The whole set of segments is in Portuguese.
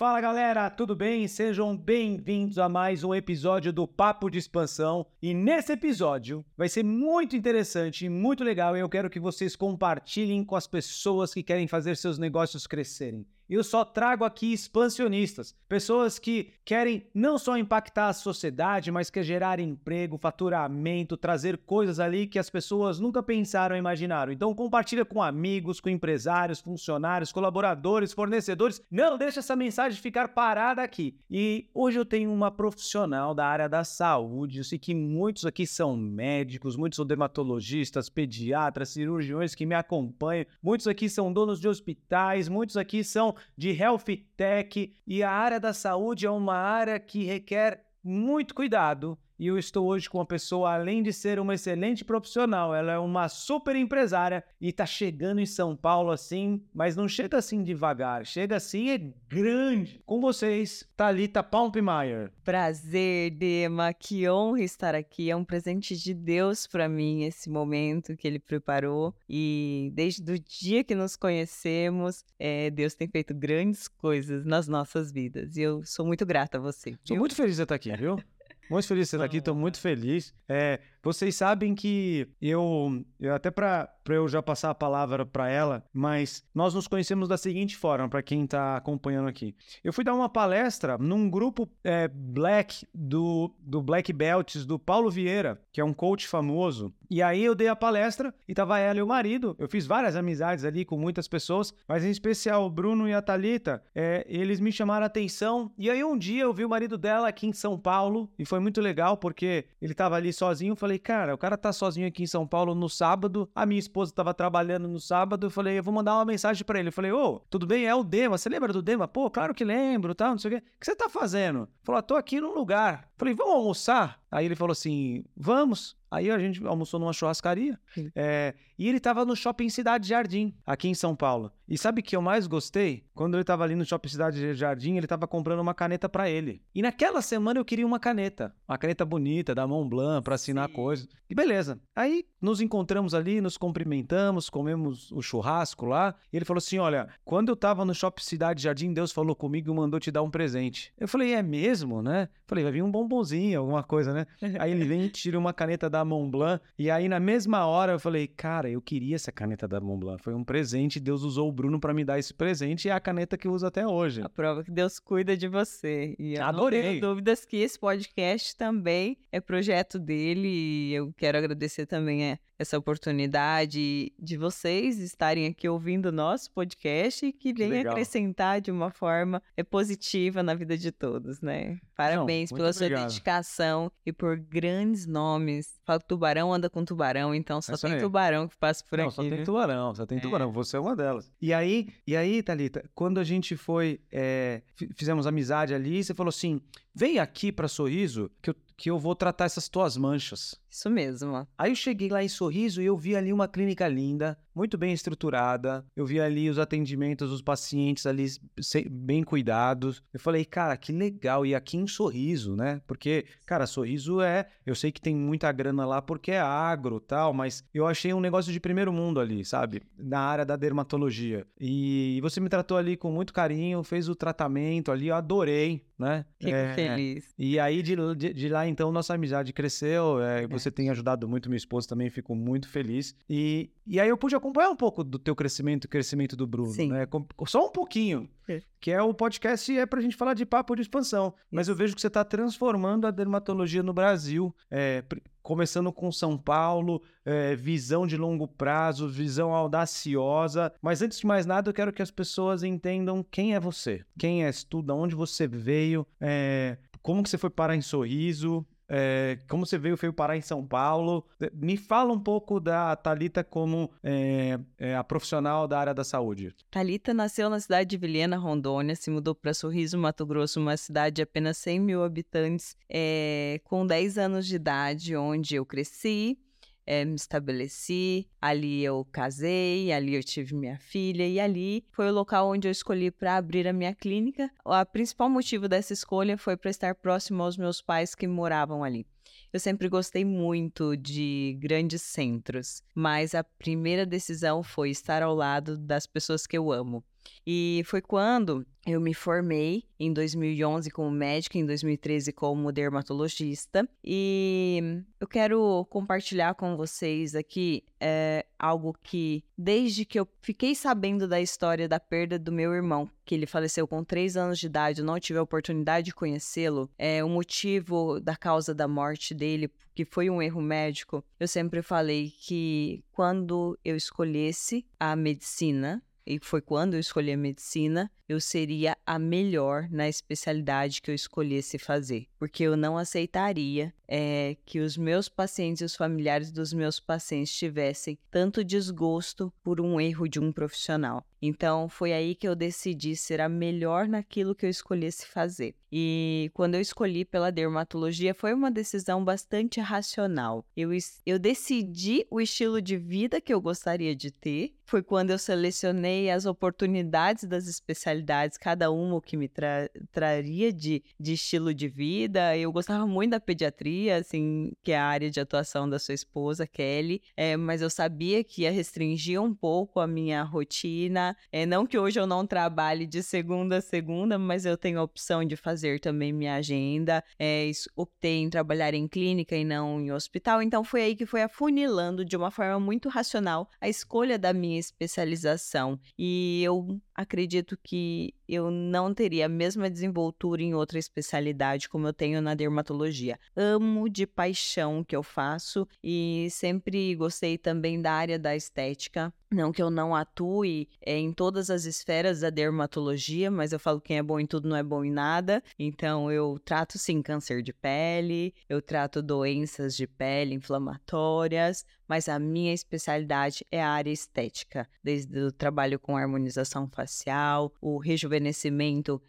Fala galera, tudo bem? Sejam bem-vindos a mais um episódio do Papo de Expansão. E nesse episódio vai ser muito interessante e muito legal e eu quero que vocês compartilhem com as pessoas que querem fazer seus negócios crescerem. Eu só trago aqui expansionistas, pessoas que querem não só impactar a sociedade, mas quer gerar emprego, faturamento, trazer coisas ali que as pessoas nunca pensaram ou imaginaram. Então compartilha com amigos, com empresários, funcionários, colaboradores, fornecedores. Não deixa essa mensagem ficar parada aqui. E hoje eu tenho uma profissional da área da saúde. Eu sei que muitos aqui são médicos, muitos são dermatologistas, pediatras, cirurgiões que me acompanham. Muitos aqui são donos de hospitais, muitos aqui são de health tech e a área da saúde é uma área que requer muito cuidado e eu estou hoje com uma pessoa, além de ser uma excelente profissional, ela é uma super empresária e está chegando em São Paulo assim, mas não chega assim devagar, chega assim é grande. Com vocês, Thalita Palmpemeyer. Prazer, Dema, que honra estar aqui. É um presente de Deus para mim esse momento que ele preparou e desde o dia que nos conhecemos, é, Deus tem feito grandes coisas nas nossas vidas e eu sou muito grata a você. Sou muito feliz de estar aqui, viu? Muito feliz de estar aqui, estou muito feliz. É, vocês sabem que eu, eu até para eu já passar a palavra para ela, mas nós nos conhecemos da seguinte forma, para quem está acompanhando aqui. Eu fui dar uma palestra num grupo é, Black do, do Black Belts do Paulo Vieira, que é um coach famoso. E aí eu dei a palestra e tava ela e o marido. Eu fiz várias amizades ali com muitas pessoas, mas em especial o Bruno e a Talita, é, eles me chamaram a atenção. E aí um dia eu vi o marido dela aqui em São Paulo e foi muito legal porque ele tava ali sozinho. Eu falei, cara, o cara tá sozinho aqui em São Paulo no sábado. A minha esposa tava trabalhando no sábado. Eu falei, eu vou mandar uma mensagem para ele. Eu falei, ô, tudo bem? É o Dema. Você lembra do Dema? Pô, claro que lembro, tá? Não sei o quê. O que você tá fazendo? Falou, ah, tô aqui num lugar. Falei, vamos almoçar? Aí ele falou assim, vamos. Aí a gente almoçou numa churrascaria. É, e ele tava no Shopping Cidade Jardim, aqui em São Paulo. E sabe o que eu mais gostei? Quando ele tava ali no Shopping Cidade Jardim, ele tava comprando uma caneta para ele. E naquela semana eu queria uma caneta. Uma caneta bonita, da Montblanc, para assinar Sim. coisas. E beleza. Aí nos encontramos ali, nos cumprimentamos, comemos o churrasco lá. E ele falou assim: Olha, quando eu tava no Shopping Cidade Jardim, Deus falou comigo e mandou te dar um presente. Eu falei: É mesmo, né? Falei: Vai vir um bombonzinho, alguma coisa, né? Aí ele vem e tira uma caneta da Montblanc. E aí na mesma hora eu falei: Cara, eu queria essa caneta da Montblanc. Foi um presente, Deus usou o Bruno para me dar esse presente e é a caneta que eu uso até hoje. A prova que Deus cuida de você. E eu Adorei. Não tenho dúvidas que esse podcast também é projeto dele e eu quero agradecer também é, essa oportunidade de vocês estarem aqui ouvindo o nosso podcast e que, que venha acrescentar de uma forma é, positiva na vida de todos, né? Parabéns Não, pela obrigado. sua dedicação e por grandes nomes. Fala que tubarão anda com tubarão, então só é tem aí. tubarão que passa por Não, aqui. Só tem tubarão, só tem é. tubarão. Você é uma delas. E aí, e aí, Thalita, quando a gente foi, é, fizemos amizade ali, você falou assim: vem aqui para Sorriso que eu, que eu vou tratar essas tuas manchas. Isso mesmo. Aí eu cheguei lá em Sorriso e eu vi ali uma clínica linda, muito bem estruturada. Eu vi ali os atendimentos dos pacientes ali bem cuidados. Eu falei, cara, que legal. E aqui em Sorriso, né? Porque, cara, Sorriso é. Eu sei que tem muita grana lá porque é agro tal, mas eu achei um negócio de primeiro mundo ali, sabe? Na área da dermatologia. E você me tratou ali com muito carinho, fez o tratamento ali, eu adorei, né? Fico é, feliz. E aí de, de, de, lá então nossa amizade cresceu. É, é você tem ajudado muito minha esposa também, fico muito feliz. E, e aí eu pude acompanhar um pouco do teu crescimento e crescimento do Bruno, Sim. né? Só um pouquinho. É. Que é o podcast é pra gente falar de papo de expansão. Mas eu vejo que você está transformando a dermatologia no Brasil. É, começando com São Paulo, é, visão de longo prazo, visão audaciosa. Mas antes de mais nada, eu quero que as pessoas entendam quem é você, quem és tu, de onde você veio, é, como que você foi parar em Sorriso, é, como você veio, veio parar em São Paulo. Me fala um pouco da Talita como é, é, a profissional da área da saúde. Talita nasceu na cidade de Vilhena, Rondônia, se mudou para Sorriso, Mato Grosso, uma cidade de apenas 100 mil habitantes, com 10 anos de idade, onde eu cresci é, me estabeleci, ali eu casei, ali eu tive minha filha e ali foi o local onde eu escolhi para abrir a minha clínica. O principal motivo dessa escolha foi para estar próximo aos meus pais que moravam ali. Eu sempre gostei muito de grandes centros, mas a primeira decisão foi estar ao lado das pessoas que eu amo. E foi quando eu me formei em 2011 como médica, em 2013 como dermatologista, e eu quero compartilhar com vocês aqui é, algo que, desde que eu fiquei sabendo da história da perda do meu irmão, que ele faleceu com 3 anos de idade, eu não tive a oportunidade de conhecê-lo, é, o motivo da causa da morte dele, que foi um erro médico, eu sempre falei que quando eu escolhesse a medicina, e foi quando eu escolhi a medicina, eu seria a melhor na especialidade que eu escolhesse fazer, porque eu não aceitaria é, que os meus pacientes e os familiares dos meus pacientes tivessem tanto desgosto por um erro de um profissional. Então foi aí que eu decidi ser a melhor naquilo que eu escolhesse fazer. E quando eu escolhi pela dermatologia foi uma decisão bastante racional. Eu, eu decidi o estilo de vida que eu gostaria de ter. Foi quando eu selecionei as oportunidades das especialidades, cada uma o que me tra traria de, de estilo de vida. Eu gostava muito da pediatria, assim, que é a área de atuação da sua esposa, Kelly, é, mas eu sabia que ia restringir um pouco a minha rotina é, não que hoje eu não trabalhe de segunda a segunda, mas eu tenho a opção de fazer também minha agenda. É, optei em trabalhar em clínica e não em hospital. Então foi aí que foi afunilando de uma forma muito racional a escolha da minha especialização. E eu acredito que eu não teria a mesma desenvoltura em outra especialidade como eu tenho na dermatologia. Amo de paixão o que eu faço e sempre gostei também da área da estética. Não que eu não atue em todas as esferas da dermatologia, mas eu falo quem é bom em tudo não é bom em nada. Então eu trato sim câncer de pele, eu trato doenças de pele inflamatórias, mas a minha especialidade é a área estética, desde o trabalho com harmonização facial, o rejuvenescimento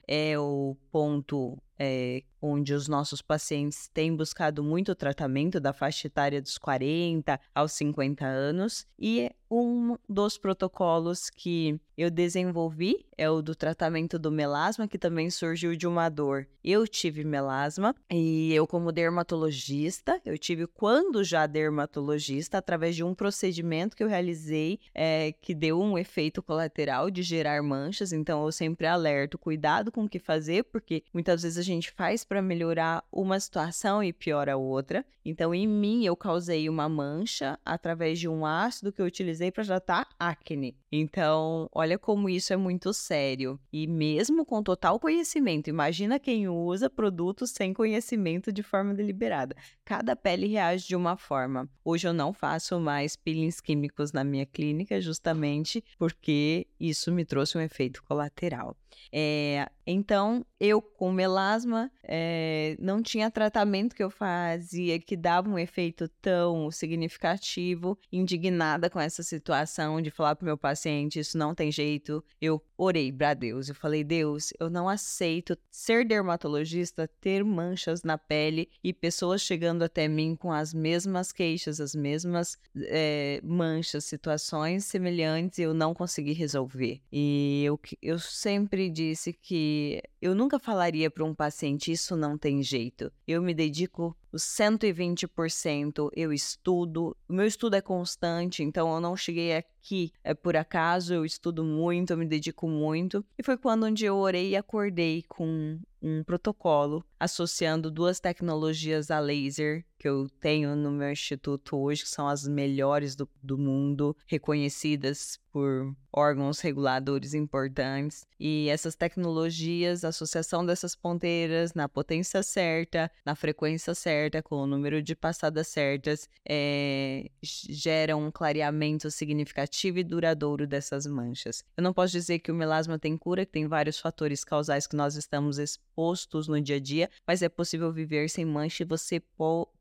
é o ponto é, onde os nossos pacientes têm buscado muito tratamento da faixa etária dos 40 aos 50 anos, e um dos protocolos que eu desenvolvi é o do tratamento do melasma, que também surgiu de uma dor. Eu tive melasma e eu, como dermatologista, eu tive quando já dermatologista, através de um procedimento que eu realizei, é, que deu um efeito colateral de gerar manchas. Então, eu sempre alerto, cuidado com o que fazer, porque muitas vezes a gente faz para melhorar uma situação e piora a outra. Então, em mim, eu causei uma mancha através de um ácido que eu utilizei para tratar acne. Então, olha como isso é muito sério. E mesmo com total conhecimento, imagina quem usa produtos sem conhecimento de forma deliberada. Cada pele reage de uma forma. Hoje eu não faço mais peelings químicos na minha clínica, justamente porque isso me trouxe um efeito colateral. É, então, eu com melasma, é, não tinha tratamento que eu fazia que dava um efeito tão significativo, indignada com essa situação de falar para o meu paciente: isso não tem jeito. Eu orei para Deus, eu falei: Deus, eu não aceito ser dermatologista, ter manchas na pele e pessoas chegando até mim com as mesmas queixas, as mesmas é, manchas, situações semelhantes eu não consegui resolver. E eu, eu sempre disse que eu nunca falaria para um paciente isso não tem jeito. Eu me dedico os 120%, eu estudo. O meu estudo é constante, então eu não cheguei aqui é por acaso, eu estudo muito, eu me dedico muito. E foi quando dia eu orei e acordei com um protocolo associando duas tecnologias a laser que eu tenho no meu instituto hoje, que são as melhores do, do mundo, reconhecidas por órgãos reguladores importantes. E essas tecnologias, a associação dessas ponteiras na potência certa, na frequência certa, com o número de passadas certas, é, geram um clareamento significativo e duradouro dessas manchas. Eu não posso dizer que o melasma tem cura, que tem vários fatores causais que nós estamos expostos no dia a dia, mas é possível viver sem mancha e você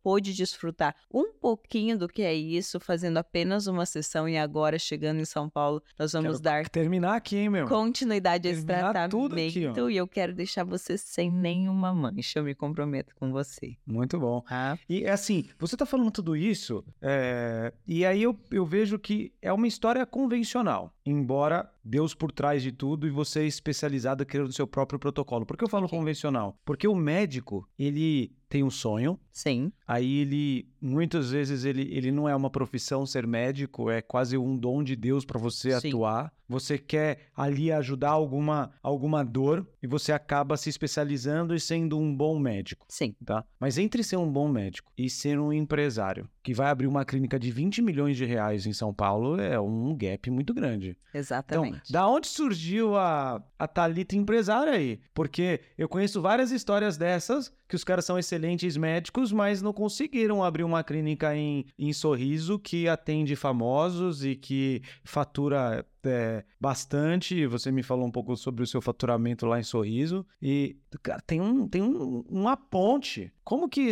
pôde desfrutar um pouquinho do que é isso fazendo apenas uma sessão e agora chegando em São Paulo, nós vamos quero dar terminar aqui, hein, meu? continuidade a esse tratamento tudo aqui, e eu quero deixar você sem nenhuma mancha, eu me comprometo com você. Muito bom. Tá? E assim, você tá falando tudo isso, é, e aí eu, eu vejo que é uma história convencional, embora Deus por trás de tudo e você é especializada criando seu próprio protocolo. Por que eu falo Ok. convencional? Porque o médico, ele tem um sonho, Sim, aí ele muitas vezes ele, ele não é uma profissão ser médico, é quase um dom de Deus para você Sim. atuar. Você quer ali ajudar alguma, alguma dor e você acaba se especializando e sendo um bom médico. Sim. Tá? Mas entre ser um bom médico e ser um empresário que vai abrir uma clínica de 20 milhões de reais em São Paulo é um gap muito grande. Exatamente. Então, da onde surgiu a, a Thalita empresária aí? Porque eu conheço várias histórias dessas que os caras são excelentes médicos, mas não conseguiram abrir uma clínica em, em Sorriso que atende famosos e que fatura é, bastante. Você me falou um pouco sobre o seu faturamento lá em Sorriso. E, cara, tem, um, tem um, uma ponte. Como que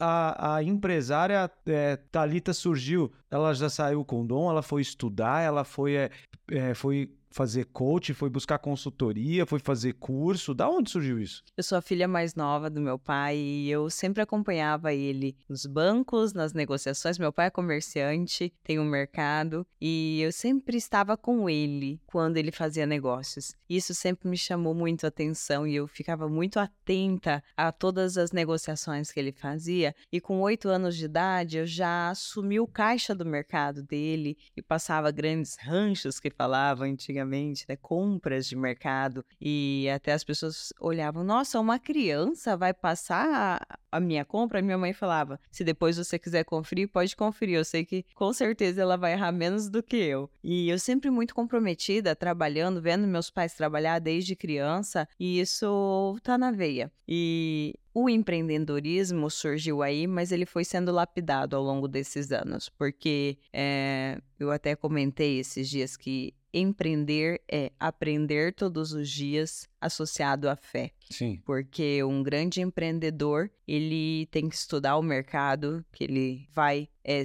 a, a empresária é, Thalita surgiu? Ela já saiu com dom, ela foi estudar, ela foi, é, é foi fazer coach, foi buscar consultoria, foi fazer curso? Da onde surgiu isso? Eu sou a filha mais nova do meu pai e eu sempre acompanhava ele nos bancos, nas negociações. Meu pai é comerciante, tem um mercado e eu sempre estava com ele quando ele fazia negócios. Isso sempre me chamou muito a atenção e eu ficava muito atenta a todas as negociações que ele fazia. E com oito anos de idade, eu já assumi o caixa do mercado dele e passava grandes ranchos que falava antigamente antigamente, né? Compras de mercado. E até as pessoas olhavam, nossa, uma criança vai passar a, minha compra? Minha mãe falava, se depois você quiser conferir, pode conferir. Eu sei que com certeza ela vai errar menos do que eu. E eu sempre muito comprometida, trabalhando, vendo meus pais trabalhar desde criança, e isso tá na veia. E o empreendedorismo surgiu aí, mas ele foi sendo lapidado ao longo desses anos, porque é, eu até comentei esses dias que empreender é aprender todos os dias associado à fé. Sim. Porque um grande empreendedor, ele tem que estudar o mercado que ele vai é,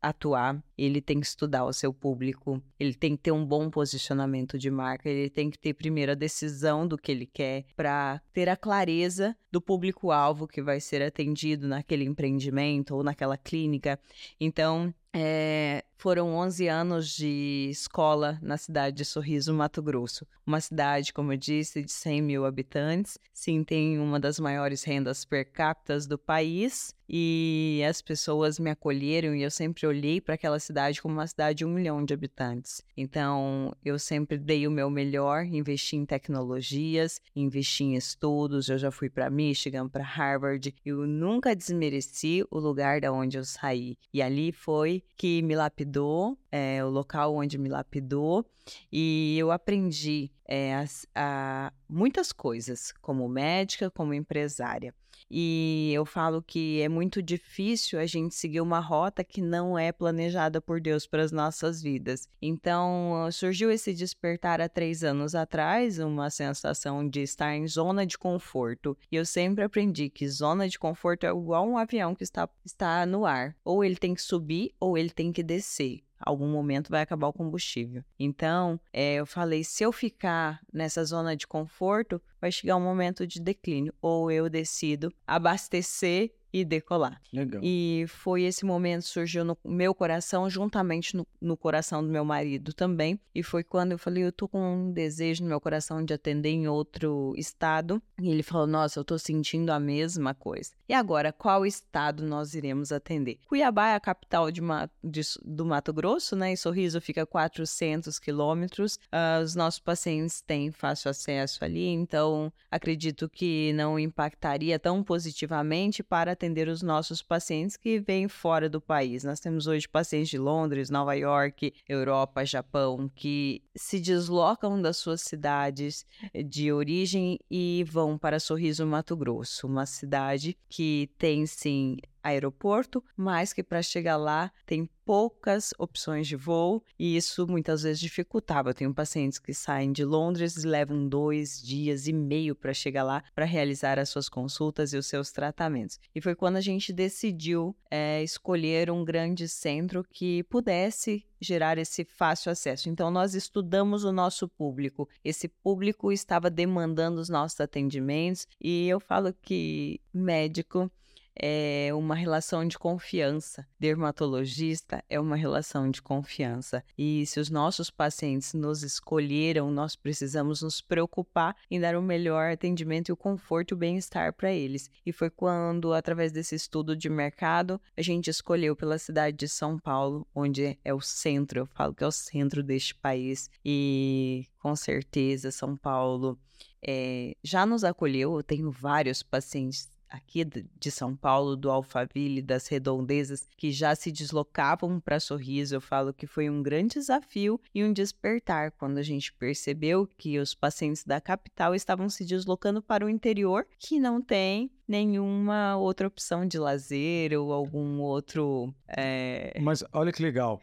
atuar, ele tem que estudar o seu público, ele tem que ter um bom posicionamento de marca, ele tem que ter primeiro a decisão do que ele quer para ter a clareza do público-alvo que vai ser atendido naquele empreendimento ou naquela clínica. Então, é, foram 11 anos de escola na cidade de Sorriso, Mato Grosso. Uma cidade, como eu disse, de 100 mil habitantes. Sim, tem uma das maiores rendas per capita do país. E as pessoas me acolheram e eu sempre olhei para aquela cidade como uma cidade de um milhão de habitantes. Então, eu sempre dei o meu melhor, investi em tecnologias, investi em estudos. Eu já fui para Michigan, para Harvard. Eu nunca desmereci o lugar da onde eu saí. E ali foi que me lapidou, é, o local onde me lapidou. E eu aprendi é, a, muitas coisas, como médica, como empresária. E eu falo que é muito difícil a gente seguir uma rota que não é planejada por Deus para as nossas vidas. Então, surgiu esse despertar há três anos atrás, uma sensação de estar em zona de conforto. E eu sempre aprendi que zona de conforto é igual um avião que está, está no ar. Ou ele tem que subir ou ele tem que descer algum momento vai acabar o combustível. Então, é, eu falei, se eu ficar nessa zona de conforto, vai chegar um momento de declínio. Ou eu decido abastecer e decolar. Legal. E foi esse momento surgiu no meu coração, juntamente no, no, coração do meu marido também. E foi quando eu falei, eu tô com um desejo no meu coração de atender em outro estado. E ele falou, nossa, eu tô sentindo a mesma coisa. E agora, qual estado nós iremos atender? Cuiabá é a capital de, de, do Mato Grosso, né? E Sorriso fica a 400 quilômetros. Uh, os nossos pacientes têm fácil acesso ali, então acredito que não impactaria tão positivamente para atender os nossos pacientes que vêm fora do país. Nós temos hoje pacientes de Londres, Nova York, Europa, Japão, que se deslocam das suas cidades de origem e vão para Sorriso, Mato Grosso, uma cidade que tem sim aeroporto, mas que para chegar lá tem poucas opções de voo e isso muitas vezes dificultava. Eu tenho pacientes que saem de Londres e levam dois dias e meio para chegar lá para realizar as suas consultas e os seus tratamentos. E foi quando a gente decidiu é, escolher um grande centro que pudesse gerar esse fácil acesso. Então, nós estudamos o nosso público. Esse público estava demandando os nossos atendimentos e eu falo que médico é uma relação de confiança. Dermatologista é uma relação de confiança. E se os nossos pacientes nos escolheram, nós precisamos nos preocupar em dar o melhor atendimento e o conforto e o bem-estar para eles. E foi quando, através desse estudo de mercado, a gente escolheu pela cidade de São Paulo, onde é o centro, eu falo que é o centro deste país. E com certeza, São Paulo é, já nos acolheu. Eu tenho vários pacientes aqui de São Paulo, do Alphaville, das redondezas, que já se deslocavam para Sorriso. Eu falo que foi um grande desafio e um despertar quando a gente percebeu que os pacientes da capital estavam se deslocando para o interior, que não tem nenhuma outra opção de lazer ou algum outro. É... Mas olha que legal.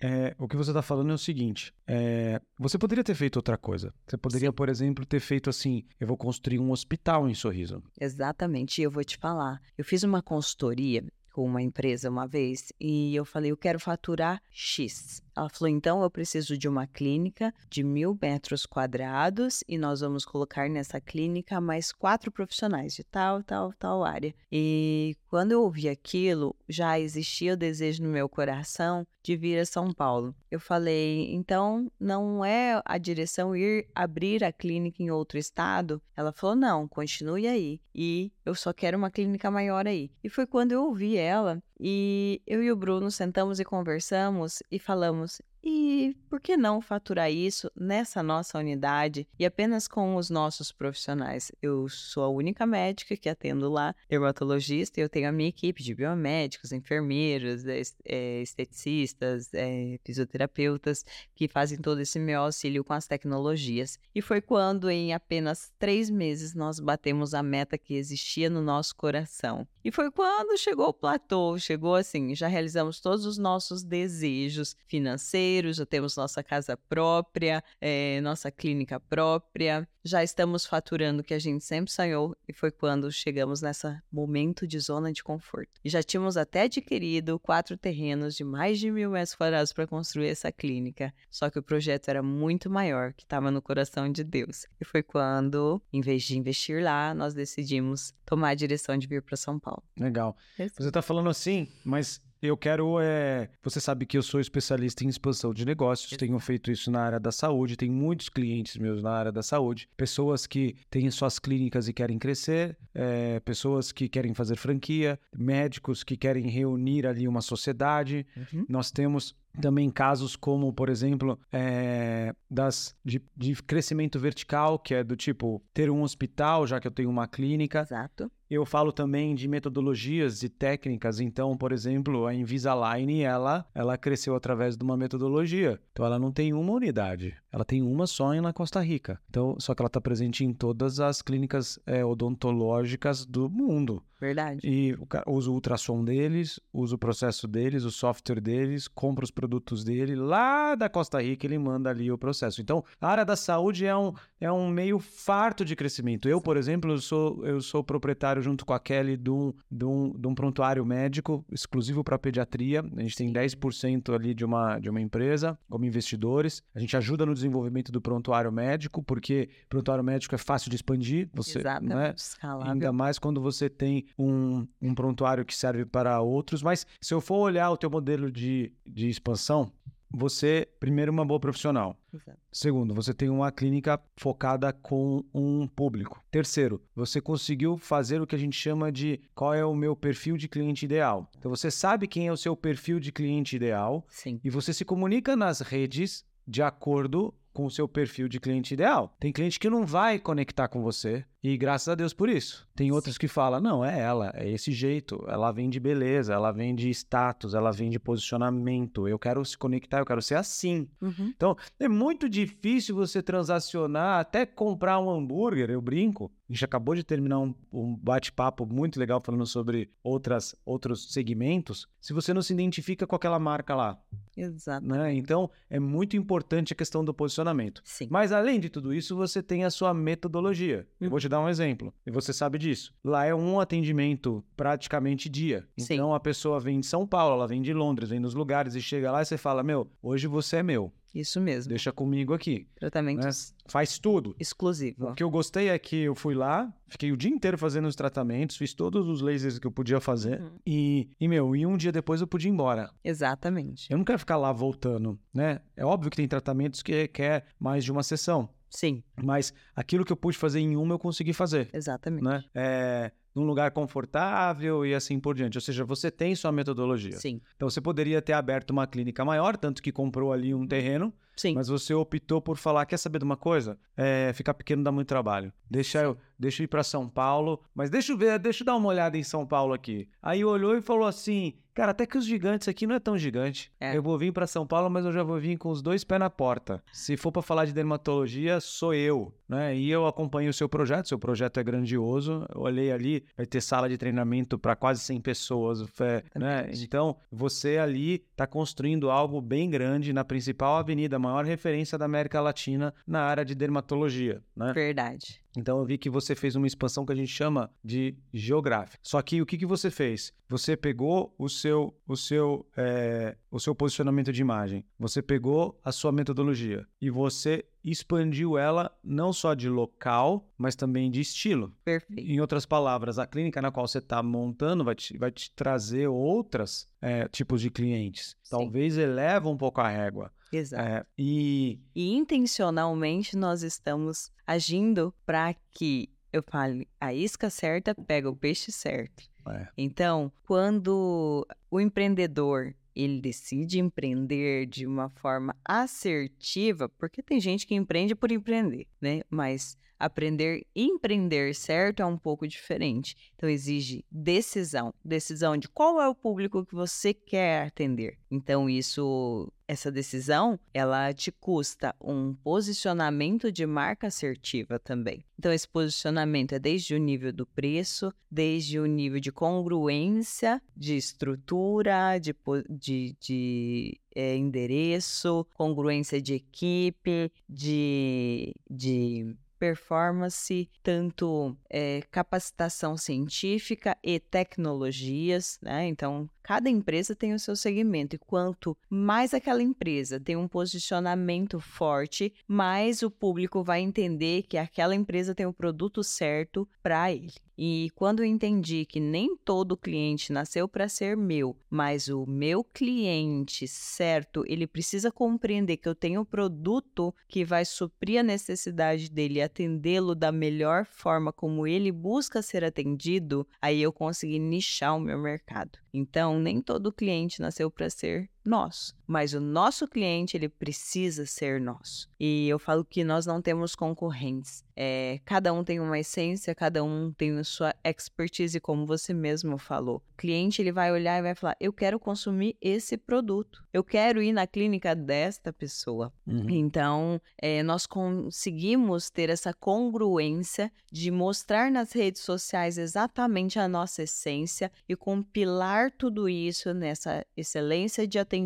É, o que você está falando é o seguinte: é, você poderia ter feito outra coisa. Você poderia, Sim. por exemplo, ter feito assim: eu vou construir um hospital em Sorriso. Exatamente, e eu vou te falar. Eu fiz uma consultoria com uma empresa uma vez e eu falei: eu quero faturar X. Ela falou: então eu preciso de uma clínica de mil metros quadrados e nós vamos colocar nessa clínica mais quatro profissionais de tal, tal, tal área. E quando eu ouvi aquilo, já existia o desejo no meu coração de vir a São Paulo. Eu falei: então não é a direção ir abrir a clínica em outro estado? Ela falou: não, continue aí. E eu só quero uma clínica maior aí. E foi quando eu ouvi ela e eu e o Bruno sentamos e conversamos e falamos: e por que não faturar isso nessa nossa unidade e apenas com os nossos profissionais? Eu sou a única médica que atendo lá, dermatologista, e eu tenho a minha equipe de biomédicos, enfermeiros, é, esteticistas, é, fisioterapeutas, que fazem todo esse meu auxílio com as tecnologias. E foi quando, em apenas três meses, nós batemos a meta que existia no nosso coração. E foi quando chegou o platô, chegou assim, já realizamos todos os nossos desejos financeiros, já temos nossa casa própria, é, nossa clínica própria, já estamos faturando o que a gente sempre sonhou e foi quando chegamos nesse momento de zona de conforto. E já tínhamos até adquirido quatro terrenos de mais de mil metros quadrados para construir essa clínica, só que o projeto era muito maior, que estava no coração de Deus. E foi quando, em vez de investir lá, nós decidimos tomar a direção de vir para São Paulo. Legal. Você está falando assim, mas eu quero. É... Você sabe que eu sou especialista em expansão de negócios, tenho feito isso na área da saúde, tenho muitos clientes meus na área da saúde, pessoas que têm suas clínicas e querem crescer, é... pessoas que querem fazer franquia, médicos que querem reunir ali uma sociedade. Uhum. Nós temos também casos como, por exemplo, é, das, de, de, crescimento vertical, que é do tipo ter um hospital, já que eu tenho uma clínica. Exato. Eu falo também de metodologias e técnicas. Então, por exemplo, a Invisalign, ela, ela cresceu através de uma metodologia. Então, ela não tem uma unidade. Ela tem uma só na Costa Rica. Então, só que ela está presente em todas as clínicas é, odontológicas do mundo. Verdade. E usa o ultrassom deles, usa o processo deles, o software deles, compra os produtos dele. Lá da Costa Rica, ele manda ali o processo. Então, a área da saúde é um, é um meio farto de crescimento. Eu, por exemplo, eu sou, eu sou proprietário, junto com a Kelly, de um, de um, de um prontuário médico exclusivo para pediatria. A gente tem 10% ali de uma, de uma empresa, como investidores. A gente ajuda no desenvolvimento do prontuário médico, porque prontuário médico é fácil de expandir. Você, Exato, né? Ainda mais quando você tem um, um prontuário que serve para outros. Mas se eu for olhar o teu modelo de, de expansão, você, primeiro, uma boa profissional. Exato. Segundo, você tem uma clínica focada com um público. Terceiro, você conseguiu fazer o que a gente chama de qual é o meu perfil de cliente ideal. Então, você sabe quem é o seu perfil de cliente ideal Sim. e você se comunica nas redes de acordo com o seu perfil de cliente ideal. Tem cliente que não vai conectar com você, e graças a Deus por isso. Tem outros que falam: não, é ela, é esse jeito. Ela vem de beleza, ela vem de status, ela vem de posicionamento. Eu quero se conectar, eu quero ser assim. Uhum. Então, é muito difícil você transacionar, até comprar um hambúrguer, eu brinco. A gente acabou de terminar um, um bate-papo muito legal falando sobre outras, outros segmentos. Se você não se identifica com aquela marca lá. Exato. Né? Então, é muito importante a questão do posicionamento. Sim. Mas, além de tudo isso, você tem a sua metodologia. Uhum. Eu vou te te dar um exemplo, e você sabe disso. Lá é um atendimento praticamente dia. Então Sim. a pessoa vem de São Paulo, ela vem de Londres, vem dos lugares e chega lá e você fala: Meu, hoje você é meu. Isso mesmo. Deixa comigo aqui. Tratamentos Faz tudo. exclusivo. O que eu gostei é que eu fui lá, fiquei o dia inteiro fazendo os tratamentos, fiz todos os lasers que eu podia fazer. Uhum. E, e, meu, e um dia depois eu podia ir embora. Exatamente. Eu não quero ficar lá voltando, né? É óbvio que tem tratamentos que requer mais de uma sessão. Sim, Mas aquilo que eu pude fazer em uma, eu consegui fazer. exatamente. Né? É, num lugar confortável e assim por diante. Ou seja, você tem sua metodologia. Sim, Então você poderia ter aberto uma clínica maior, tanto que comprou ali um terreno, sim. mas você optou por falar: quer saber de uma coisa? É, ficar pequeno dá muito trabalho. Deixa eu, deixa eu ir para São Paulo, mas deixa eu ver, deixa eu dar uma olhada em São Paulo aqui. Aí olhou e falou assim: cara, até que os gigantes aqui não é tão gigante. É. Eu vou vir para São Paulo, mas eu já vou vir com os dois pés na porta. Se for para falar de dermatologia, sou eu, né? E eu acompanho o seu projeto. Seu projeto é grandioso. Eu olhei ali, vai ter sala de treinamento para quase 100 pessoas, é, né? Então, você ali está construindo algo bem grande na principal avenida, maior referência da América Latina na área de dermatologia, né? Verdade. Então eu vi que você fez uma expansão que a gente chama de geográfica. Só que o que, que você fez? Você pegou o seu, o, seu, eh, o seu posicionamento de imagem, você pegou a sua metodologia e você expandiu ela não só de local, mas também de estilo. Perfeito. Em outras palavras, a clínica na qual você está montando vai te, vai te trazer outras eh, tipos de clientes. Sim. Talvez eleva um pouco a régua. Exato. Eh, e E intencionalmente nós estamos agindo para que eu fale a isca certa pega o peixe certo. é, Então, quando o empreendedor ele decide empreender de uma forma assertiva, porque tem gente que empreende por empreender, né? Mas aprender empreender certo é um pouco diferente. Então exige decisão, decisão de qual é o público que você quer atender. Então isso essa decisão, ela te custa um posicionamento de marca assertiva também. Então, esse posicionamento é desde o nível do preço, desde o nível de congruência, de estrutura, de, de, de, eh, endereço, congruência de equipe, de, de performance, tanto eh, capacitação científica e tecnologias, né? Então, cada empresa tem o seu segmento e quanto mais aquela empresa tem um posicionamento forte, mais o público vai entender que aquela empresa tem o produto certo para ele. E quando eu entendi que nem todo cliente nasceu para ser meu, mas o meu cliente certo, ele precisa compreender que eu tenho o produto que vai suprir a necessidade dele e atendê-lo da melhor forma como ele busca ser atendido, aí eu consegui nichar o meu mercado. Então, nem todo cliente nasceu para ser nosso, mas o nosso cliente ele precisa ser nosso. E eu falo que nós não temos concorrentes. É, cada um tem uma essência, cada um tem a sua expertise, como você mesmo falou. O cliente ele vai olhar e vai falar: eu quero consumir esse produto, eu quero ir na clínica desta pessoa. uhum. Então, eh, nós conseguimos ter essa congruência de mostrar nas redes sociais exatamente a nossa essência e compilar tudo isso nessa excelência de atendimento,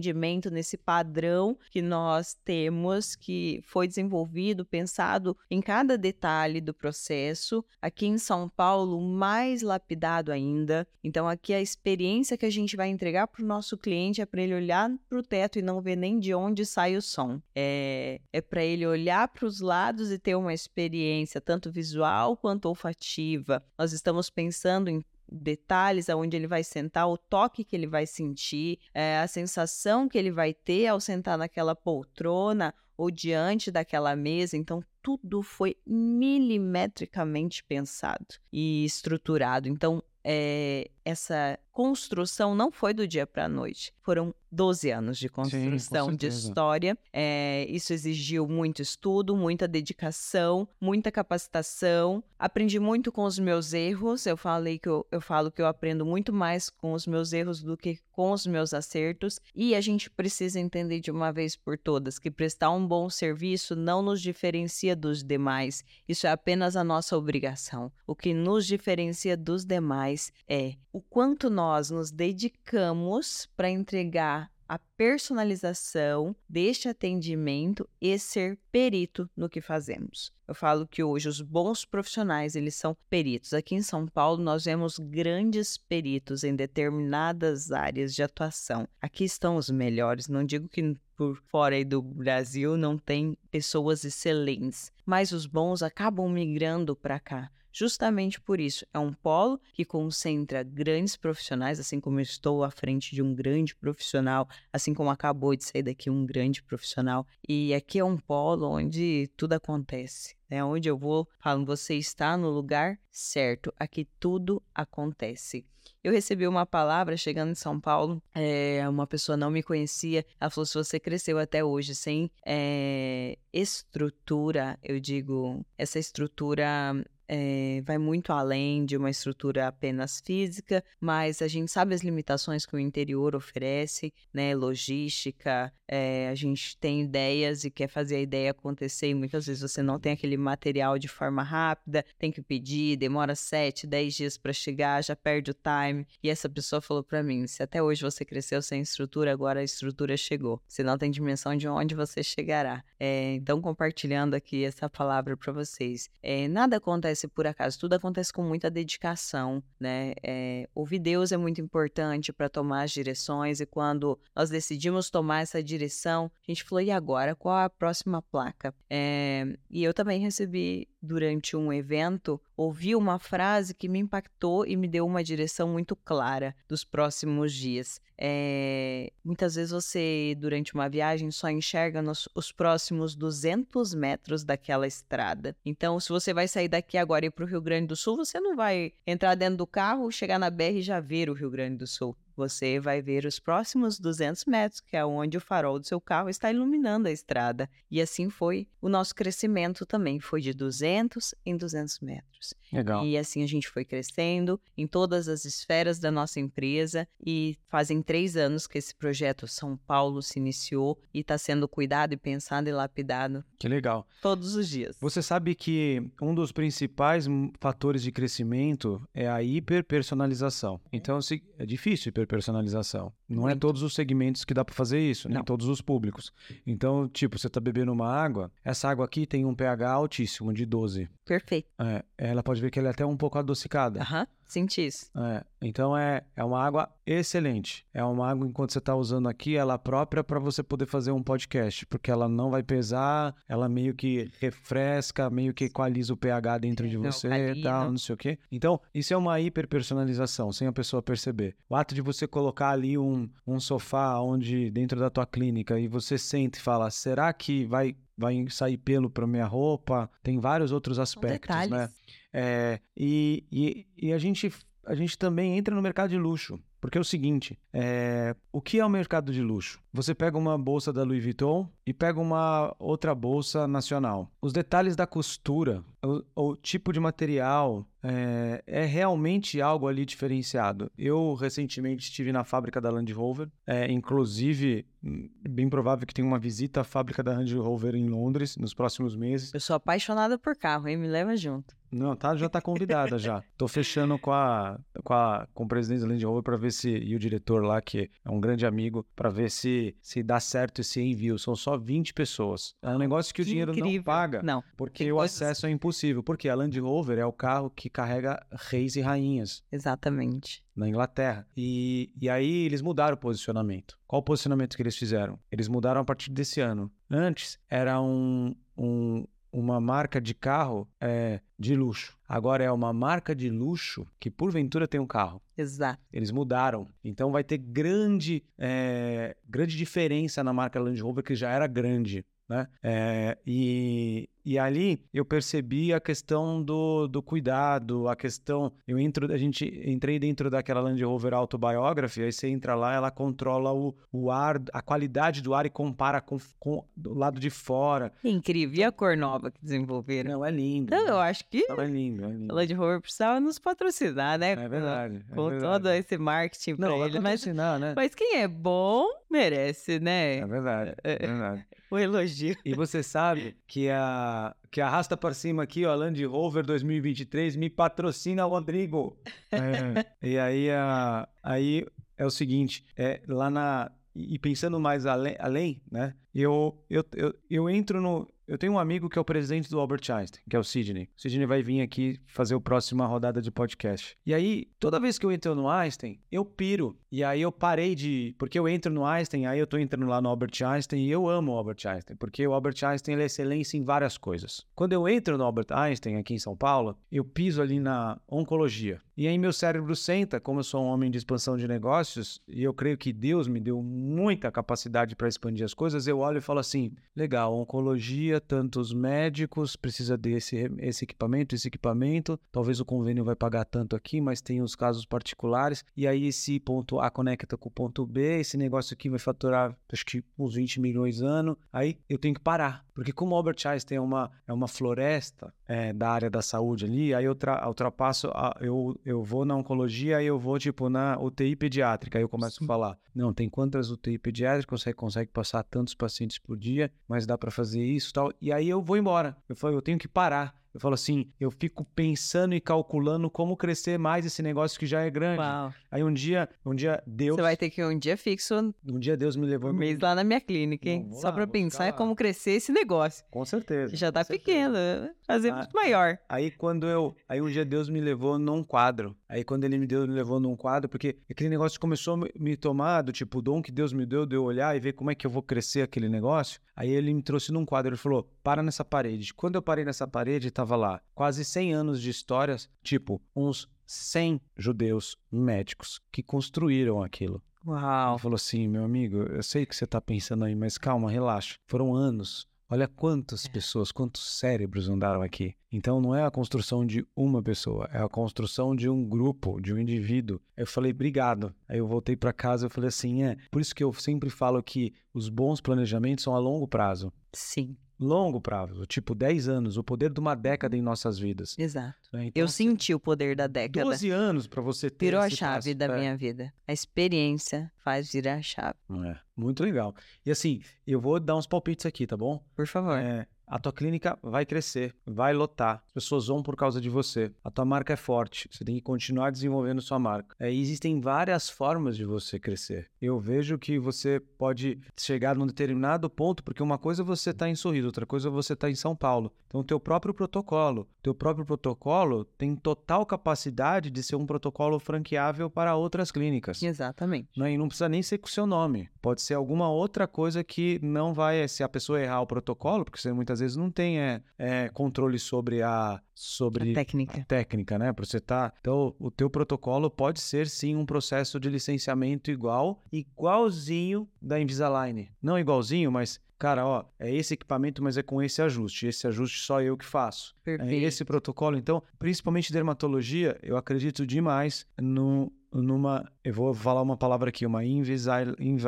nesse padrão que nós temos, que foi desenvolvido, pensado em cada detalhe do processo. Aqui em São Paulo, mais lapidado ainda. Então, aqui a experiência que a gente vai entregar para o nosso cliente é para ele olhar para o teto e não ver nem de onde sai o som. É, é para ele olhar para os lados e ter uma experiência tanto visual quanto olfativa. Nós estamos pensando em detalhes aonde ele vai sentar, o toque que ele vai sentir, é, a sensação que ele vai ter ao sentar naquela poltrona ou diante daquela mesa. Então, tudo foi milimetricamente pensado e estruturado. Então, é, essa construção não foi do dia para a noite. Foram 12 anos de construção de certeza. história. É, isso exigiu muito estudo, muita dedicação, muita capacitação. Aprendi muito com os meus erros. Eu falei que eu, eu falo que eu aprendo muito mais com os meus erros do que com os meus acertos. E a gente precisa entender de uma vez por todas que prestar um bom serviço não nos diferencia dos demais. Isso é apenas a nossa obrigação. O que nos diferencia dos demais é o quanto nós nos dedicamos para entregar a personalização deste atendimento e ser perito no que fazemos. Eu falo que hoje os bons profissionais, eles são peritos. Aqui em São Paulo nós vemos grandes peritos em determinadas áreas de atuação. Aqui estão os melhores, não digo que por fora do Brasil não tem pessoas excelentes, mas os bons acabam migrando para cá. Justamente por isso, é um polo que concentra grandes profissionais, assim como eu estou à frente de um grande profissional, assim como acabou de sair daqui um grande profissional. E aqui é um polo onde tudo acontece. É onde eu vou, falo, você está no lugar certo. Aqui tudo acontece. Eu recebi uma palavra chegando em São Paulo, é, uma pessoa não me conhecia, ela falou: se você cresceu até hoje sem é, estrutura, eu digo, essa estrutura é, vai muito além de uma estrutura apenas física, mas a gente sabe as limitações que o interior oferece, né? Logística, é, a gente tem ideias e quer fazer a ideia acontecer, e muitas vezes você não tem aquele material de forma rápida, tem que pedir, demora 7, 10 dias para chegar, já perde o time. E essa pessoa falou para mim: se até hoje você cresceu sem estrutura, agora a estrutura chegou. Você não tem dimensão de onde você chegará. É, então, compartilhando aqui essa palavra para vocês. nada acontece por acaso, tudo acontece com muita dedicação, né? É, ouvir Deus é muito importante para tomar as direções e quando nós decidimos tomar essa direção, a gente falou, e agora? Qual a próxima placa? É, e eu também recebi durante um evento, ouvi uma frase que me impactou e me deu uma direção muito clara dos próximos dias. É, muitas vezes você, durante uma viagem, só enxerga nos, os próximos 200 metros daquela estrada. Então, se você vai sair daqui agora e ir para o Rio Grande do Sul, você não vai entrar dentro do carro, chegar na BR e já ver o Rio Grande do Sul você vai ver os próximos 200 metros, que é onde o farol do seu carro está iluminando a estrada. E assim foi o nosso crescimento também, foi de 200 em 200 metros. Legal. E assim a gente foi crescendo em todas as esferas da nossa empresa e fazem três anos que esse projeto São Paulo se iniciou e está sendo cuidado e pensado e lapidado. Que legal. Todos os dias. Você sabe que um dos principais fatores de crescimento é a hiperpersonalização. Então é difícil hiperpersonalização. Não é todos os segmentos que dá para fazer isso, nem todos os públicos. Então, tipo, você está bebendo uma água, essa água aqui tem um pH altíssimo, de 12. Perfeito. É, ela pode ver que ela é até um pouco adocicada. Aham. Uhum. Senti isso. É, então é, é uma água excelente. É uma água, enquanto você está usando aqui, ela própria para você poder fazer um podcast, porque ela não vai pesar, ela meio que refresca, meio que equaliza o pH dentro de você e tal, não sei o quê. Então, isso é uma hiperpersonalização, sem a pessoa perceber. O ato de você colocar ali um, um sofá onde dentro da tua clínica e você sente e fala, será que vai vai sair pelo para minha roupa? Tem vários outros aspectos, né? É, e, e, e a, gente, a gente também entra no mercado de luxo. Porque é o seguinte, é... o que é o mercado de luxo? Você pega uma bolsa da Louis Vuitton e pega uma outra bolsa nacional. Os detalhes da costura, o, o tipo de material, é... é, realmente algo ali diferenciado. Eu recentemente estive na fábrica da Land Rover, é, inclusive, bem provável que tenha uma visita à fábrica da Land Rover em Londres nos próximos meses. Eu sou apaixonada por carro, hein? Me leva junto. Não, tá, já tá convidada já. Tô fechando com a, com a com o presidente da Land Rover para ver se e o diretor lá que é um grande amigo para ver se se dá certo esse envio. São só 20 pessoas. É um negócio que, que o dinheiro incrível. não paga. Não. Porque o coisas... acesso é impossível. Porque a Land Rover é o carro que carrega reis e rainhas. Exatamente na Inglaterra. E, e aí eles mudaram o posicionamento. Qual o posicionamento que eles fizeram? Eles mudaram a partir desse ano. Antes era um, um, uma marca de carro é, de luxo. Agora é uma marca de luxo que porventura tem um carro. Exato. Eles mudaram. Então vai ter grande, é, grande diferença na marca Land Rover, que já era grande. Né? É, e, e ali eu percebi a questão do, do cuidado, a questão. Eu entro, a gente entrei dentro daquela Land Rover Autobiography, aí você entra lá, ela controla o, o ar, a qualidade do ar e compara com, com do lado de fora. Incrível. E a cor nova que desenvolveram? Não, é lindo. Então, eu acho que Não, é lindo, é lindo. a Land Rover precisava nos patrocinar, né? É verdade. É com verdade. todo esse marketing Não, pra ele. Mas, né? mas quem é bom, merece, né? É verdade. É, é verdade. O elogio. E você sabe que a que arrasta para cima aqui, ó, Land Rover 2023, me patrocina, Rodrigo. É, e aí, a, aí é o seguinte, é, lá na... E pensando mais além, além, né? Eu, eu, eu, eu entro no. Eu tenho um amigo que é o presidente do Albert Einstein, que é o Sidney. O Sidney vai vir aqui fazer a próxima rodada de podcast. E aí, toda vez que eu entro no Einstein, eu piro. E aí eu parei de. Porque eu entro no Einstein, aí eu tô entrando lá no Albert Einstein e eu amo o Albert Einstein. Porque o Albert Einstein é excelência em várias coisas. Quando eu entro no Albert Einstein, aqui em São Paulo, eu piso ali na oncologia. E aí meu cérebro senta, como eu sou um homem de expansão de negócios, e eu creio que Deus me deu muita capacidade para expandir as coisas, eu olho e falo assim: legal, oncologia, tantos médicos, precisa desse esse equipamento, esse equipamento, talvez o convênio vai pagar tanto aqui, mas tem os casos particulares, e aí esse ponto A conecta com o ponto B, esse negócio aqui vai faturar acho que uns 20 milhões ano, aí eu tenho que parar. Porque como o Albert Einstein é uma, é uma floresta é, da área da saúde ali, aí eu ultrapasso, a, eu, eu vou na oncologia, aí eu vou tipo na UTI pediátrica, aí eu começo Sim. a falar, não, tem quantas UTI pediátricas, você consegue passar tantos pacientes por dia, mas dá para fazer isso tal, e aí eu vou embora. Eu falo, eu tenho que parar. Eu falo assim, eu fico pensando e calculando como crescer mais esse negócio que já é grande. Uau. Aí um dia, um dia Deus. Você vai ter que ir um dia fixo. Um dia Deus me levou. Um mês lá na minha clínica, hein? Não, Só para pensar em como crescer esse negócio. Com certeza. Já tá pequeno, né? fazer ah, muito maior. Aí quando eu, aí um dia Deus me levou num quadro. Aí quando ele me deu, me levou num quadro, porque aquele negócio começou a me tomar do tipo o dom que Deus me deu, de eu olhar e ver como é que eu vou crescer aquele negócio. Aí ele me trouxe num quadro, ele falou: "Para nessa parede". Quando eu parei nessa parede, tava lá quase 100 anos de histórias, tipo, uns 100 judeus médicos que construíram aquilo. Uau! Ele falou assim, meu amigo, eu sei que você está pensando aí, mas calma, relaxa. Foram anos. Olha quantas é. pessoas, quantos cérebros andaram aqui. Então não é a construção de uma pessoa, é a construção de um grupo, de um indivíduo. Eu falei, obrigado. Aí eu voltei para casa e falei assim, é, por isso que eu sempre falo que os bons planejamentos são a longo prazo. Sim longo prazo, tipo 10 anos, o poder de uma década em nossas vidas. Exato. Né? Então, eu assim, senti o poder da década. 12 anos para você ter. Virou a chave da é. minha vida. A experiência faz virar a chave. É, muito legal. E assim, eu vou dar uns palpites aqui, tá bom? Por favor. É, a tua clínica vai crescer, vai lotar, as pessoas vão por causa de você. A tua marca é forte, você tem que continuar desenvolvendo sua marca. É, existem várias formas de você crescer. Eu vejo que você pode chegar num determinado ponto, porque uma coisa é você está em Sorriso, outra coisa é você está em São Paulo. Então, o teu próprio protocolo, teu próprio protocolo tem total capacidade de ser um protocolo franqueável para outras clínicas. Exatamente. Não, e não precisa nem ser com o seu nome. Pode ser alguma outra coisa que não vai, se a pessoa errar o protocolo, porque você muitas vezes não tem é, é, controle sobre a sobre a técnica. A técnica, né? Para você tá, então o teu protocolo pode ser sim um processo de licenciamento igual, igualzinho da Invisalign. Não igualzinho, mas cara, ó, é esse equipamento, mas é com esse ajuste. Esse ajuste só eu que faço. É Perfeito. É esse protocolo. Então, principalmente dermatologia, eu acredito demais no numa, eu vou falar uma palavra aqui, uma invisal,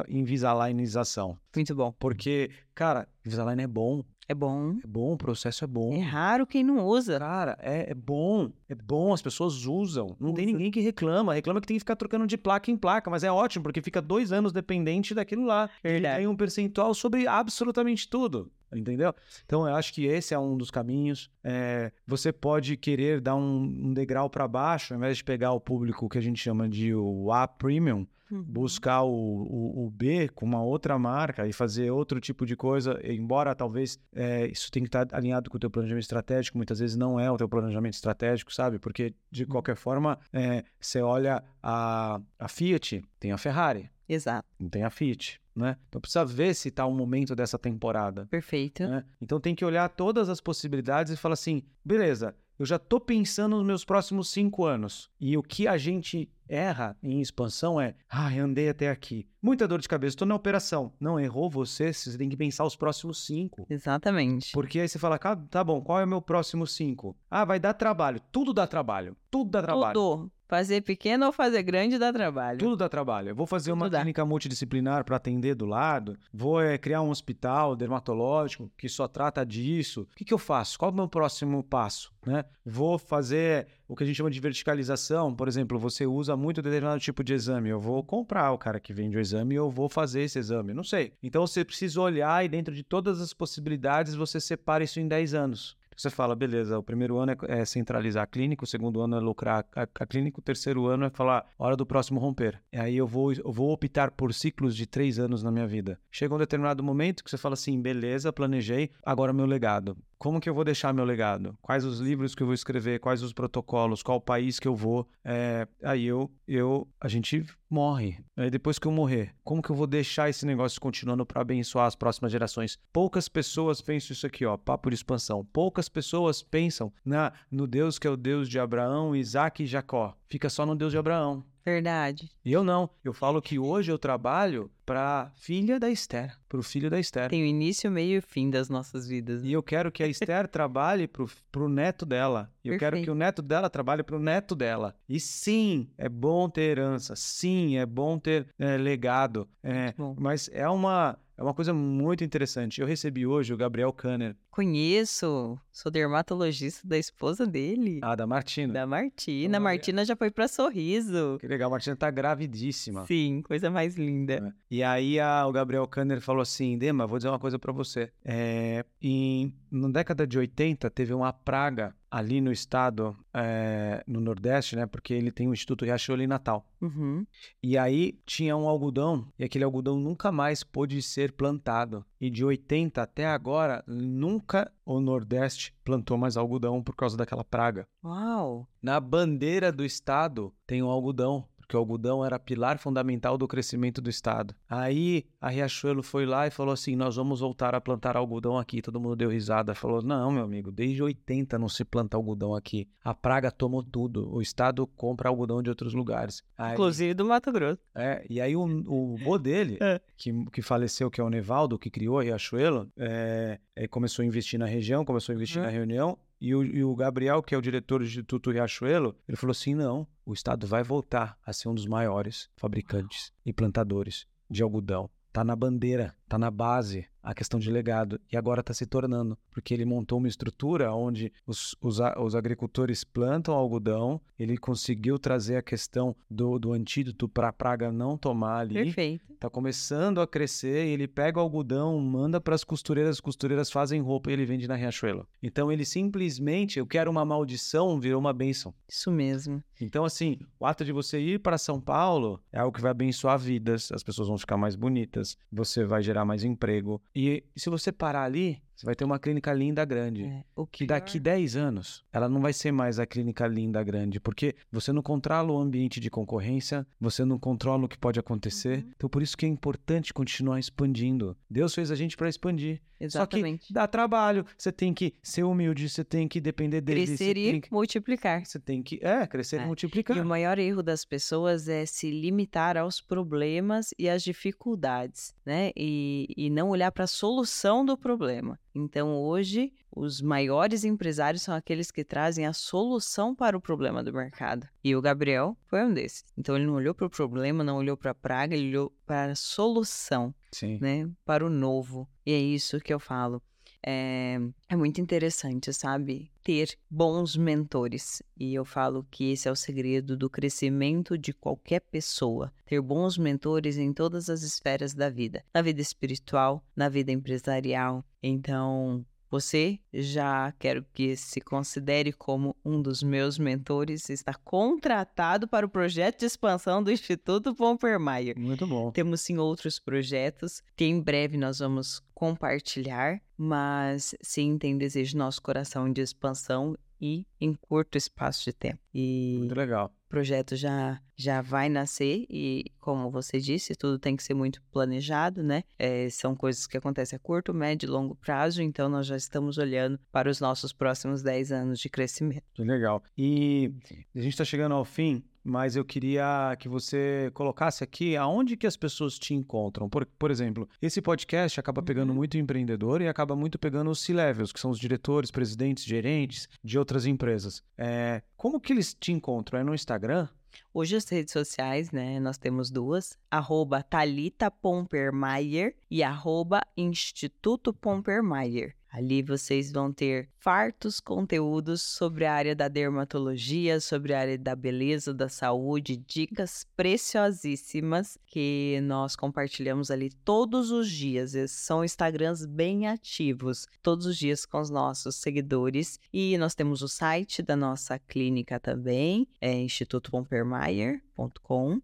invisalignização. Muito bom. Porque, cara, Invisalign é bom. É bom. É bom, o processo é bom. É raro quem não usa. Cara, é, é bom. É bom, as pessoas usam. Não Usa. tem ninguém que reclama. Reclama que tem que ficar trocando de placa em placa, mas é ótimo, porque fica dois anos dependente daquilo lá. Ele tem um percentual sobre absolutamente tudo entendeu? Então eu acho que esse é um dos caminhos. É, você pode querer dar um, um degrau para baixo, ao invés de pegar o público que a gente chama de o A Premium, uhum. buscar o, o, o, B com uma outra marca e fazer outro tipo de coisa, embora talvez é, isso tenha que estar alinhado com o teu planejamento estratégico, muitas vezes não é o teu planejamento estratégico, sabe? Porque, de uhum. qualquer forma, é, você olha a, a Fiat, tem a Ferrari. Exato. Não tem a Fiat. Né? Então precisa ver se está o momento dessa temporada. Perfeito. Né? Então tem que olhar todas as possibilidades e falar assim: beleza, eu já estou pensando nos meus próximos cinco anos. E o que a gente erra em expansão é, ah, andei até aqui. Muita dor de cabeça, estou na operação. Não, errou você, você tem que pensar os próximos cinco. Exatamente. Porque aí você fala, ah, tá bom, qual é o meu próximo cinco? Ah, vai dar trabalho. Tudo dá trabalho. Tudo dá trabalho. Tudo. Fazer pequeno ou fazer grande dá trabalho. Tudo dá trabalho. Eu vou fazer Tudo uma dá. clínica multidisciplinar para atender do lado, vou é, criar um hospital dermatológico que só trata disso. O que, que eu faço? Qual é o meu próximo passo? Né? Vou fazer o que a gente chama de verticalização. Por exemplo, você usa muito determinado tipo de exame. Eu vou comprar o cara que vende o exame e eu vou fazer esse exame. Não sei. Então você precisa olhar e dentro de todas as possibilidades você separa isso em 10 anos. Você fala, beleza, o primeiro ano é, é centralizar a clínica, o segundo ano é lucrar a, a, clínica, o terceiro ano é falar, hora do próximo romper. E aí eu vou, eu vou optar por ciclos de três anos na minha vida. Chega um determinado momento que você fala assim, beleza, planejei, agora meu legado. Como que eu vou deixar meu legado? Quais os livros que eu vou escrever? Quais os protocolos? Qual país que eu vou? É, aí eu, eu, a gente morre. Aí depois que eu morrer, como que eu vou deixar esse negócio continuando para abençoar as próximas gerações? Poucas pessoas pensam isso aqui, ó, papo de expansão. Poucas pessoas pensam na no Deus que é o Deus de Abraão, Isaac e Jacó. Fica só no Deus de Abraão. Verdade. E eu não. Eu falo que hoje eu trabalho para filha da Esther, para o filho da Esther. Tem o início, meio e fim das nossas vidas. E eu quero que a Esther trabalhe para o neto dela. E eu quero que o neto dela trabalhe para o neto dela. E sim, é bom ter herança. Sim, é bom ter é, legado. É, mas é uma é uma coisa muito interessante. Eu recebi hoje o Gabriel Kanner. Conheço, sou dermatologista da esposa dele. Ah, da Martina. Da Martina. A Martina já foi para Sorriso. Que legal, a Martina tá gravidíssima. Sim, coisa mais linda. É. E aí a, o Gabriel Kanner falou assim: Dema, vou dizer uma coisa para você. É, em, na década de 80 teve uma praga ali no estado, é, no Nordeste, né? Porque ele tem o Instituto Riachuelo em Natal. Uhum. E aí tinha um algodão, e aquele algodão nunca mais pôde ser plantado. E de 80 até agora, nunca o Nordeste plantou mais algodão por causa daquela praga. Uau! Na bandeira do estado tem um algodão porque o algodão era pilar fundamental do crescimento do estado. Aí a Riachuelo foi lá e falou assim: Nós vamos voltar a plantar algodão aqui. Todo mundo deu risada, falou: Não, meu amigo, desde 80 não se planta algodão aqui. A praga tomou tudo. O estado compra algodão de outros lugares. Aí, Inclusive do Mato Grosso. É, e aí o, o vô dele, é. que, que faleceu, que é o Nevaldo, que criou a Riachuelo, é, começou a investir na região, começou a investir uhum. na reunião e o, e o, Gabriel, que é o diretor do Instituto Riachuelo, ele falou assim: não, o Estado vai voltar a ser um dos maiores fabricantes e plantadores de algodão. Tá na bandeira, tá na base a questão de legado. E agora está se tornando, porque ele montou uma estrutura onde os, os, os, agricultores plantam algodão, ele conseguiu trazer a questão do, do antídoto para a praga não tomar ali. Perfeito. Está começando a crescer, ele pega o algodão, manda para as costureiras, as costureiras fazem roupa e ele vende na Riachuelo. Então ele simplesmente, eu quero uma maldição, virou uma bênção. Isso mesmo. Então, assim, o ato de você ir para São Paulo é algo que vai abençoar vidas, as pessoas vão ficar mais bonitas, você vai gerar mais emprego, e se você parar ali, você vai ter uma clínica linda grande. É, o que daqui 10 anos, ela não vai ser mais a clínica linda grande, porque você não controla o ambiente de concorrência, você não controla o que pode acontecer. Uhum. Então, por isso que é importante continuar expandindo. Deus fez a gente para expandir. Exatamente. Só que dá trabalho, você tem que ser humilde, você tem que depender dele. Crescer e que... multiplicar. Você tem que, é, crescer é. e multiplicar. E o maior erro das pessoas é se limitar aos problemas e às dificuldades, né? E, e não olhar para a solução do problema. Então, hoje, os maiores empresários são aqueles que trazem a solução para o problema do mercado. E o Gabriel foi um desses. Então, ele não olhou para o problema, não olhou para a praga, ele olhou para a solução, Sim. né? Para o novo. E é isso que eu falo. É, é, muito interessante, sabe? Ter bons mentores. E eu falo que esse é o segredo do crescimento de qualquer pessoa. Ter bons mentores em todas as esferas da vida: na vida espiritual, na vida empresarial. Então, você já quero que se considere como um dos meus mentores, está contratado para o projeto de expansão do Instituto Pompermayer. Muito bom. Temos sim outros projetos que em breve nós vamos compartilhar, mas sim tem desejo no nosso coração de expansão e em curto espaço de tempo. E Muito legal. O projeto já, já vai nascer e, como você disse, tudo tem que ser muito planejado, né? É, são coisas que acontecem a curto, médio e longo prazo, então nós já estamos olhando para os nossos próximos 10 anos de crescimento. Que legal. E a gente está chegando ao fim mas eu queria que você colocasse aqui aonde que as pessoas te encontram. Por, por exemplo, esse podcast acaba pegando uhum. muito empreendedor e acaba muito pegando os C-levels, que são os diretores, presidentes, gerentes de outras empresas. É, como que eles te encontram? É no Instagram? Hoje as redes sociais, né, nós temos duas, arroba Thalita e arroba Instituto. Ali vocês vão ter fartos conteúdos sobre a área da dermatologia, sobre a área da beleza, da saúde, dicas preciosíssimas que nós compartilhamos ali todos os dias. Esses são Instagrams bem ativos, todos os dias com os nossos seguidores. E nós temos o site da nossa clínica também, é institutopompermeier.com.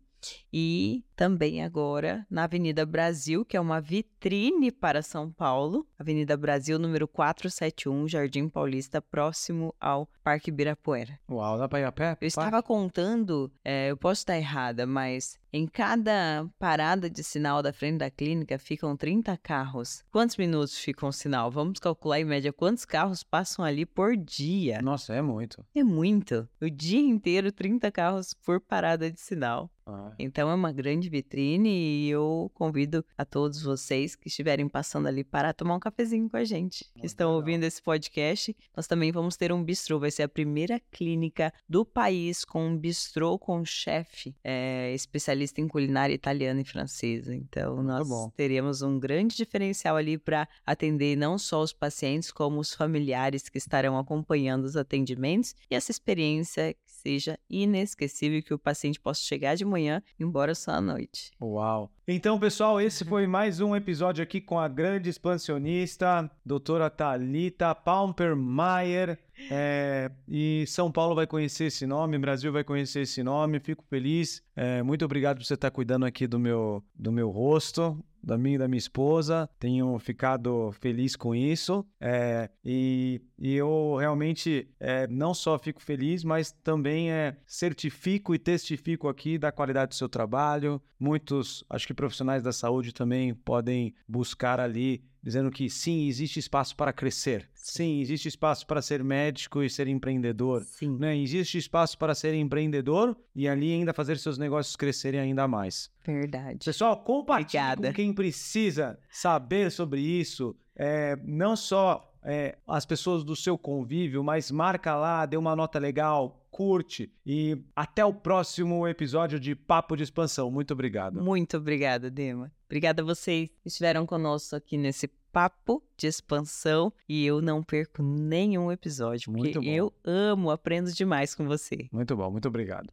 E também agora na Avenida Brasil, que é uma vitrine para São Paulo, Avenida Brasil, número 471, Jardim Paulista, próximo ao Parque Ibirapuera. Uau, dá para ir a pé? Eu estava contando, é, eu posso estar errada, mas em cada parada de sinal da frente da clínica ficam 30 carros. Quantos minutos fica um sinal? Vamos calcular em média quantos carros passam ali por dia. Nossa, é muito. É muito. O dia inteiro, 30 carros por parada de sinal. Ah. Então é uma grande vitrine e eu convido a todos vocês que estiverem passando ali para tomar um cafezinho com a gente, que Muito estão legal. ouvindo esse podcast. Nós também vamos ter um bistrô, vai ser a primeira clínica do país com um bistrô com chefe é, especialista em culinária italiana e francesa. Então nós bom. teremos um grande diferencial ali para atender não só os pacientes, como os familiares que estarão acompanhando os atendimentos e essa experiência seja inesquecível que o paciente possa chegar de manhã e ir embora só à noite. Uau. Então, pessoal, esse foi mais um episódio aqui com a grande expansionista, doutora Thalita Palmpermeier. É, e São Paulo vai conhecer esse nome, Brasil vai conhecer esse nome. Fico feliz. É, muito obrigado por você estar cuidando aqui do meu, do meu rosto, da minha e da minha esposa. Tenho ficado feliz com isso. É, e, e eu realmente é, não só fico feliz, mas também é, certifico e testifico aqui da qualidade do seu trabalho. Muitos, acho que profissionais da saúde também podem buscar ali dizendo que sim, existe espaço para crescer. Sim, existe espaço para ser médico e ser empreendedor. Sim. Né? Existe espaço para ser empreendedor e ali ainda fazer seus negócios crescerem ainda mais. Verdade. Pessoal, compartilhe Obrigada. com quem precisa saber sobre isso. É, não só é, as pessoas do seu convívio, mas marca lá, dê uma nota legal, curte. E até o próximo episódio de Papo de Expansão. Muito obrigado. Muito obrigada, Dema. Obrigada a vocês que estiveram conosco aqui nesse papo de expansão e eu não perco nenhum episódio, porque Muito bom. eu amo, aprendo demais com você. Muito bom, muito obrigado.